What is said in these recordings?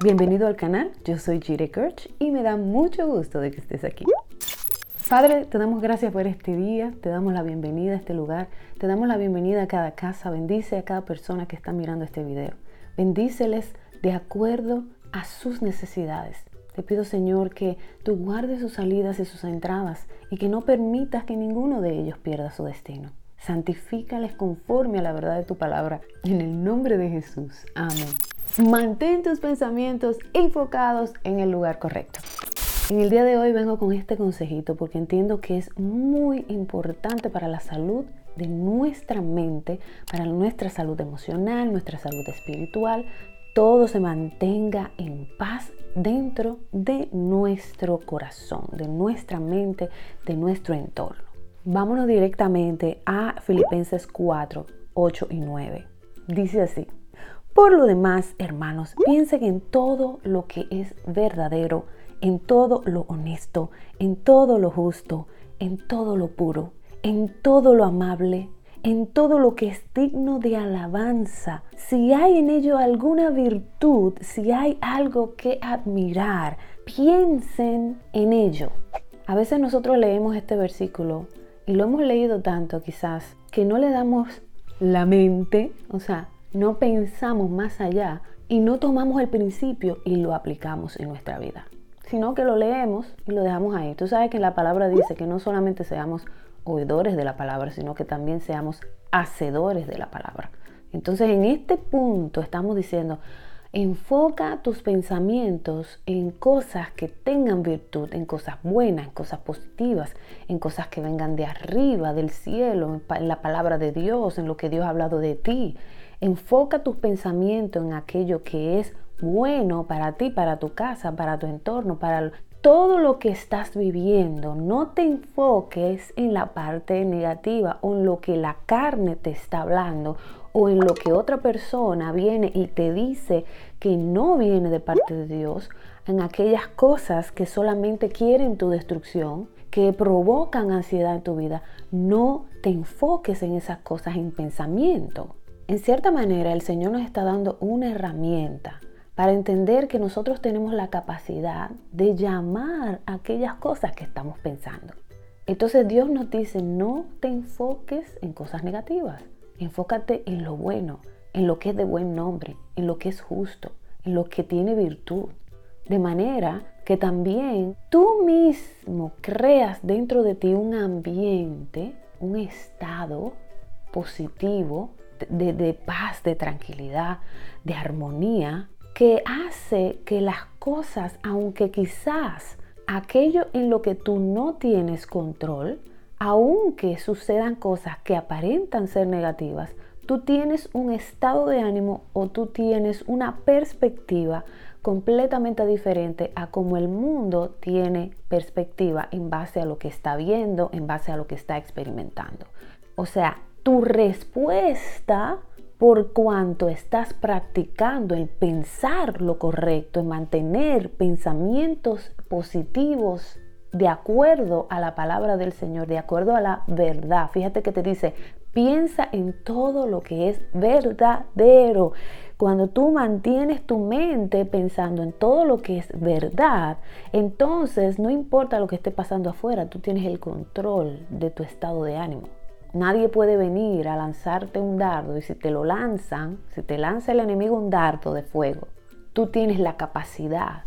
Bienvenido al canal, yo soy Jire Kirch y me da mucho gusto de que estés aquí. Padre, te damos gracias por este día, te damos la bienvenida a este lugar, te damos la bienvenida a cada casa, bendice a cada persona que está mirando este video. Bendíceles de acuerdo a sus necesidades. Te pido, Señor, que tú guardes sus salidas y sus entradas y que no permitas que ninguno de ellos pierda su destino. Santifícales conforme a la verdad de tu palabra. En el nombre de Jesús. Amén. Mantén tus pensamientos enfocados en el lugar correcto. En el día de hoy vengo con este consejito porque entiendo que es muy importante para la salud de nuestra mente, para nuestra salud emocional, nuestra salud espiritual, todo se mantenga en paz dentro de nuestro corazón, de nuestra mente, de nuestro entorno. Vámonos directamente a Filipenses 4, 8 y 9. Dice así, por lo demás, hermanos, piensen en todo lo que es verdadero, en todo lo honesto, en todo lo justo, en todo lo puro, en todo lo amable, en todo lo que es digno de alabanza. Si hay en ello alguna virtud, si hay algo que admirar, piensen en ello. A veces nosotros leemos este versículo y lo hemos leído tanto quizás que no le damos la mente, o sea, no pensamos más allá y no tomamos el principio y lo aplicamos en nuestra vida sino que lo leemos y lo dejamos ahí. Tú sabes que la palabra dice que no solamente seamos oidores de la palabra, sino que también seamos hacedores de la palabra. Entonces en este punto estamos diciendo, enfoca tus pensamientos en cosas que tengan virtud, en cosas buenas, en cosas positivas, en cosas que vengan de arriba, del cielo, en la palabra de Dios, en lo que Dios ha hablado de ti. Enfoca tus pensamientos en aquello que es bueno para ti, para tu casa, para tu entorno, para todo lo que estás viviendo. No te enfoques en la parte negativa o en lo que la carne te está hablando o en lo que otra persona viene y te dice que no viene de parte de Dios, en aquellas cosas que solamente quieren tu destrucción, que provocan ansiedad en tu vida. No te enfoques en esas cosas en pensamiento. En cierta manera, el Señor nos está dando una herramienta para entender que nosotros tenemos la capacidad de llamar aquellas cosas que estamos pensando. Entonces Dios nos dice, no te enfoques en cosas negativas, enfócate en lo bueno, en lo que es de buen nombre, en lo que es justo, en lo que tiene virtud. De manera que también tú mismo creas dentro de ti un ambiente, un estado positivo de, paz, de tranquilidad, de armonía, que hace que las cosas, aunque quizás aquello en lo que tú no tienes control, aunque sucedan cosas que aparentan ser negativas, tú tienes un estado de ánimo o tú tienes una perspectiva completamente diferente a como el mundo tiene perspectiva en base a lo que está viendo, en base a lo que está experimentando. O sea, tu respuesta por cuanto estás practicando en pensar lo correcto, en mantener pensamientos positivos de acuerdo a la palabra del Señor, de acuerdo a la verdad. Fíjate que te dice, piensa en todo lo que es verdadero. Cuando tú mantienes tu mente pensando en todo lo que es verdad, entonces no importa lo que esté pasando afuera, tú tienes el control de tu estado de ánimo. Nadie puede venir a lanzarte un dardo y si te lo lanzan, si te lanza el enemigo un dardo de fuego, tú tienes la capacidad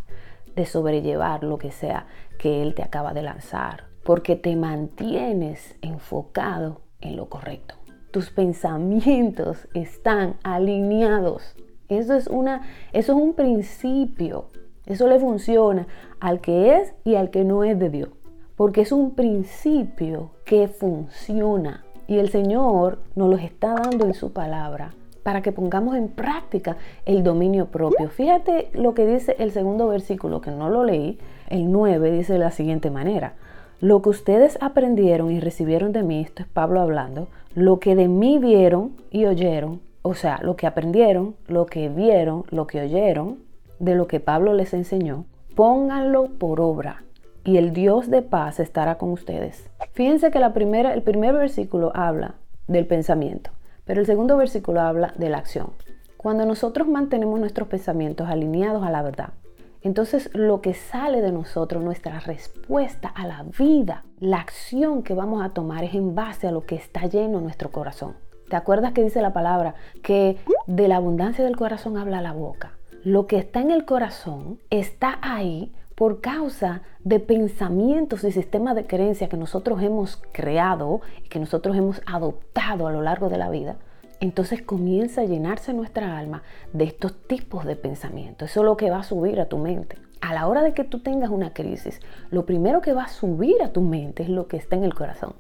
de sobrellevar lo que sea que él te acaba de lanzar, porque te mantienes enfocado en lo correcto. Tus pensamientos están alineados. Eso es, una, eso es un principio. Eso le funciona al que es y al que no es de Dios. Porque es un principio que funciona. Y el Señor nos los está dando en su palabra para que pongamos en práctica el dominio propio. Fíjate lo que dice el segundo versículo, que no lo leí, el 9 dice de la siguiente manera. Lo que ustedes aprendieron y recibieron de mí, esto es Pablo hablando, lo que de mí vieron y oyeron, o sea, lo que aprendieron, lo que vieron, lo que oyeron, de lo que Pablo les enseñó, pónganlo por obra y el Dios de paz estará con ustedes. Fíjense que la primera, el primer versículo habla del pensamiento, pero el segundo versículo habla de la acción. Cuando nosotros mantenemos nuestros pensamientos alineados a la verdad, entonces lo que sale de nosotros, nuestra respuesta a la vida, la acción que vamos a tomar es en base a lo que está lleno en nuestro corazón. ¿Te acuerdas que dice la palabra que de la abundancia del corazón habla la boca? Lo que está en el corazón está ahí por causa de pensamientos y sistemas de creencias que nosotros hemos creado y que nosotros hemos adoptado a lo largo de la vida entonces comienza a llenarse nuestra alma de estos tipos de pensamientos. Eso es lo que va a subir a tu mente. A la hora de que tú tengas una crisis, lo primero que va a subir a tu mente es lo que está en el corazón.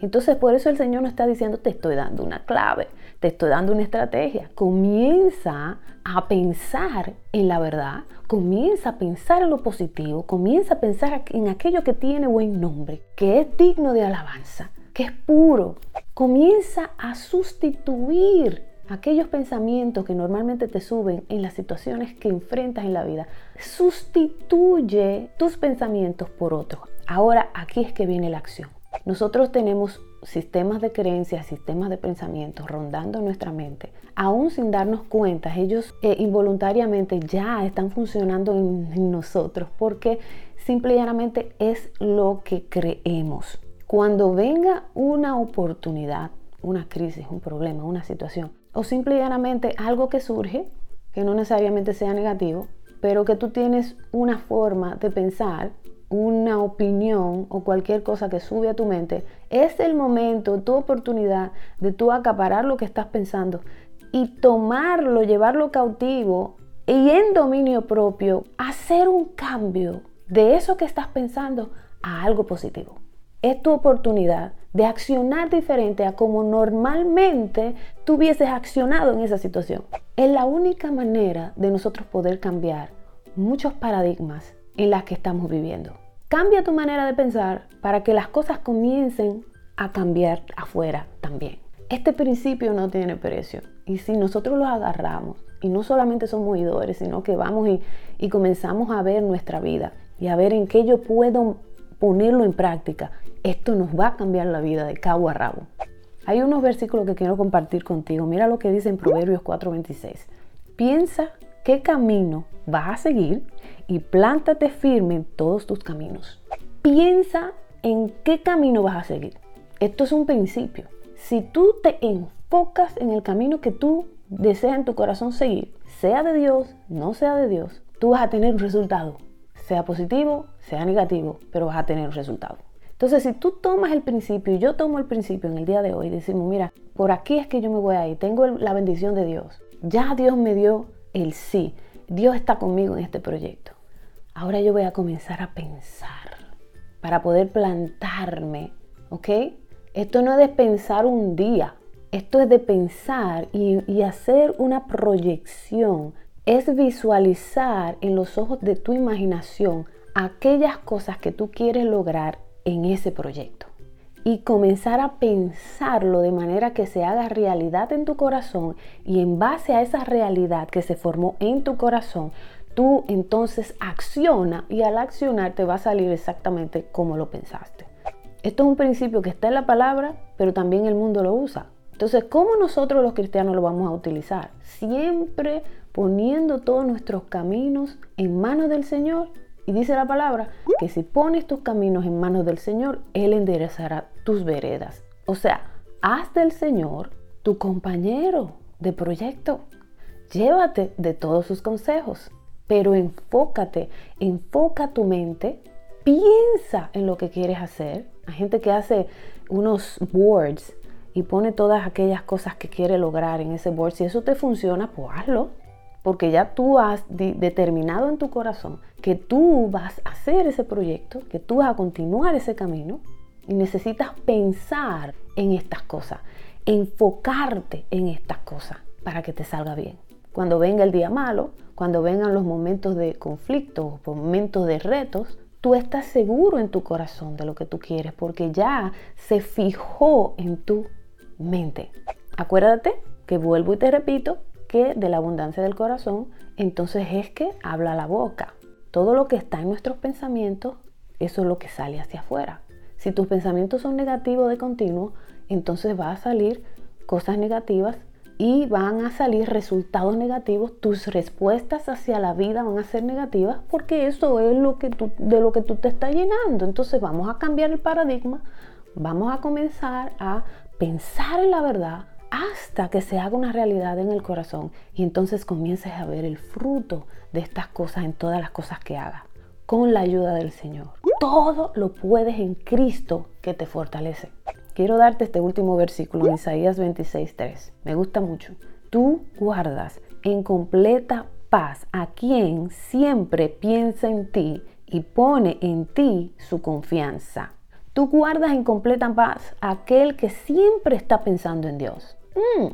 Entonces por eso el Señor nos está diciendo, te estoy dando una clave, te estoy dando una estrategia. Comienza a pensar en la verdad, comienza a pensar en lo positivo, comienza a pensar en aquello que tiene buen nombre, que es digno de alabanza que es puro, comienza a sustituir aquellos pensamientos que normalmente te suben en las situaciones que enfrentas en la vida. Sustituye tus pensamientos por otros. Ahora aquí es que viene la acción. Nosotros tenemos sistemas de creencias, sistemas de pensamientos rondando nuestra mente. Aún sin darnos cuenta, ellos eh, involuntariamente ya están funcionando en, en nosotros porque simple y llanamente es lo que creemos. Cuando venga una oportunidad, una crisis, un problema, una situación, o simplemente algo que surge, que no necesariamente sea negativo, pero que tú tienes una forma de pensar, una opinión o cualquier cosa que sube a tu mente, es el momento, tu oportunidad de tú acaparar lo que estás pensando y tomarlo, llevarlo cautivo y en dominio propio, hacer un cambio de eso que estás pensando a algo positivo es tu oportunidad de accionar diferente a como normalmente tú hubieses accionado en esa situación. Es la única manera de nosotros poder cambiar muchos paradigmas en las que estamos viviendo. Cambia tu manera de pensar para que las cosas comiencen a cambiar afuera también. Este principio no tiene precio y si nosotros lo agarramos y no solamente somos oidores, sino que vamos y, y comenzamos a ver nuestra vida y a ver en qué yo puedo ponerlo en práctica, esto nos va a cambiar la vida de cabo a rabo. Hay unos versículos que quiero compartir contigo. Mira lo que dice en Proverbios 4:26. Piensa qué camino vas a seguir y plántate firme en todos tus caminos. Piensa en qué camino vas a seguir. Esto es un principio. Si tú te enfocas en el camino que tú deseas en tu corazón seguir, sea de Dios, no sea de Dios, tú vas a tener un resultado sea positivo, sea negativo, pero vas a tener un resultado. Entonces, si tú tomas el principio y yo tomo el principio en el día de hoy, decimos, mira, por aquí es que yo me voy a ir, tengo la bendición de Dios, ya Dios me dio el sí, Dios está conmigo en este proyecto. Ahora yo voy a comenzar a pensar para poder plantarme, ¿ok? Esto no es de pensar un día, esto es de pensar y, y hacer una proyección es visualizar en los ojos de tu imaginación aquellas cosas que tú quieres lograr en ese proyecto y comenzar a pensarlo de manera que se haga realidad en tu corazón y en base a esa realidad que se formó en tu corazón, tú entonces acciona y al accionar te va a salir exactamente como lo pensaste. Esto es un principio que está en la palabra, pero también el mundo lo usa. Entonces, ¿cómo nosotros los cristianos lo vamos a utilizar? Siempre poniendo todos nuestros caminos en manos del Señor. Y dice la palabra que si pones tus caminos en manos del Señor, Él enderezará tus veredas. O sea, haz del Señor tu compañero de proyecto. Llévate de todos sus consejos, pero enfócate, enfoca tu mente, piensa en lo que quieres hacer. Hay gente que hace unos boards y pone todas aquellas cosas que quiere lograr en ese board. Si eso te funciona, pues hazlo porque ya tú has determinado en tu corazón que tú vas a hacer ese proyecto, que tú vas a continuar ese camino y necesitas pensar en estas cosas, enfocarte en estas cosas para que te salga bien. Cuando venga el día malo, cuando vengan los momentos de conflicto, momentos de retos, tú estás seguro en tu corazón de lo que tú quieres porque ya se fijó en tu mente. Acuérdate que vuelvo y te repito, que de la abundancia del corazón, entonces es que habla la boca. Todo lo que está en nuestros pensamientos, eso es lo que sale hacia afuera. Si tus pensamientos son negativos de continuo, entonces va a salir cosas negativas y van a salir resultados negativos, tus respuestas hacia la vida van a ser negativas porque eso es lo que tú, de lo que tú te estás llenando. Entonces vamos a cambiar el paradigma, vamos a comenzar a pensar en la verdad hasta que se haga una realidad en el corazón. Y entonces comiences a ver el fruto de estas cosas en todas las cosas que hagas con la ayuda del Señor. Todo lo puedes en Cristo que te fortalece. Quiero darte este último versículo en Isaías 26:3. Me gusta mucho. Tú guardas en completa paz a quien siempre piensa en ti y pone en ti su confianza. Tú guardas en completa paz a aquel que siempre está pensando en Dios. Mm,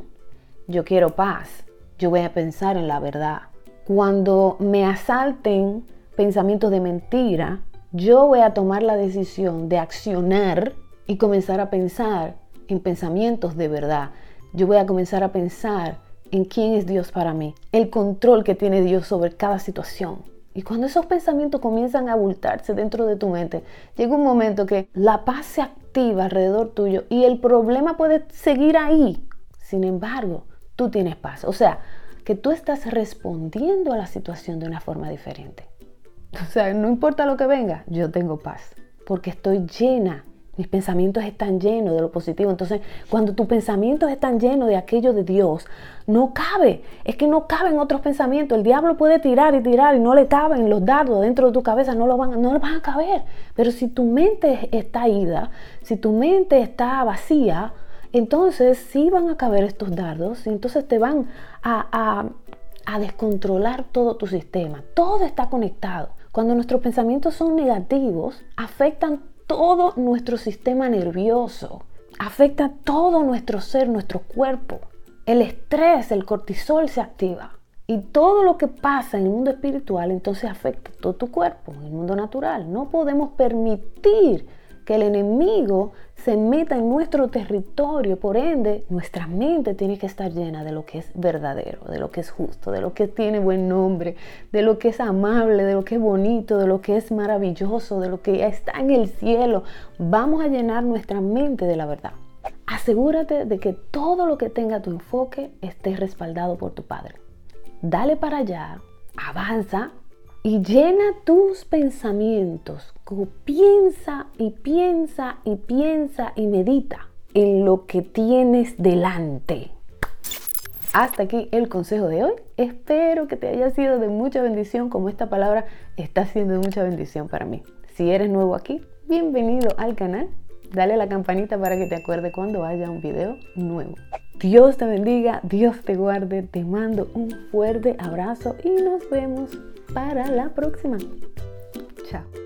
yo quiero paz. Yo voy a pensar en la verdad. Cuando me asalten pensamientos de mentira, yo voy a tomar la decisión de accionar y comenzar a pensar en pensamientos de verdad. Yo voy a comenzar a pensar en quién es Dios para mí, el control que tiene Dios sobre cada situación. Y cuando esos pensamientos comienzan a abultarse dentro de tu mente, llega un momento que la paz se activa alrededor tuyo y el problema puede seguir ahí. Sin embargo, tú tienes paz. O sea, que tú estás respondiendo a la situación de una forma diferente. O sea, no importa lo que venga, yo tengo paz, porque estoy llena. Mis pensamientos están llenos de lo positivo. Entonces, cuando tus pensamientos están llenos de aquello de Dios, no cabe. Es que no caben otros pensamientos. El diablo puede tirar y tirar y no le caben los dardos dentro de tu cabeza, no, lo van, no van a caber. Pero si tu mente está ida, si tu mente está vacía, entonces sí van a caber estos dardos y entonces te van a, a descontrolar todo tu sistema. Todo está conectado. Cuando nuestros pensamientos son negativos, afectan todo nuestro sistema nervioso, afecta todo nuestro ser, nuestro cuerpo. El estrés, el cortisol se activa. Y todo lo que pasa en el mundo espiritual entonces afecta todo tu cuerpo, en el mundo natural. No podemos permitir que el enemigo se meta en nuestro territorio. Por ende, nuestra mente tiene que estar llena de lo que es verdadero, de lo que es justo, de lo que tiene buen nombre, de lo que es amable, de lo que es bonito, de lo que es maravilloso, de lo que está en el cielo. Vamos a llenar nuestra mente de la verdad. Asegúrate de que todo lo que tenga tu enfoque esté respaldado por tu Padre. Dale para allá, avanza, y llena tus pensamientos. Piensa y piensa y piensa y medita en lo que tienes delante. Hasta aquí el consejo de hoy. Espero que te haya sido de mucha bendición como esta palabra está siendo de mucha bendición para mí. Si eres nuevo aquí, bienvenido al canal. Dale a la campanita para que te acuerde cuando haya un video nuevo. Dios te bendiga, Dios te guarde, te mando un fuerte abrazo y nos vemos para la próxima. Chao.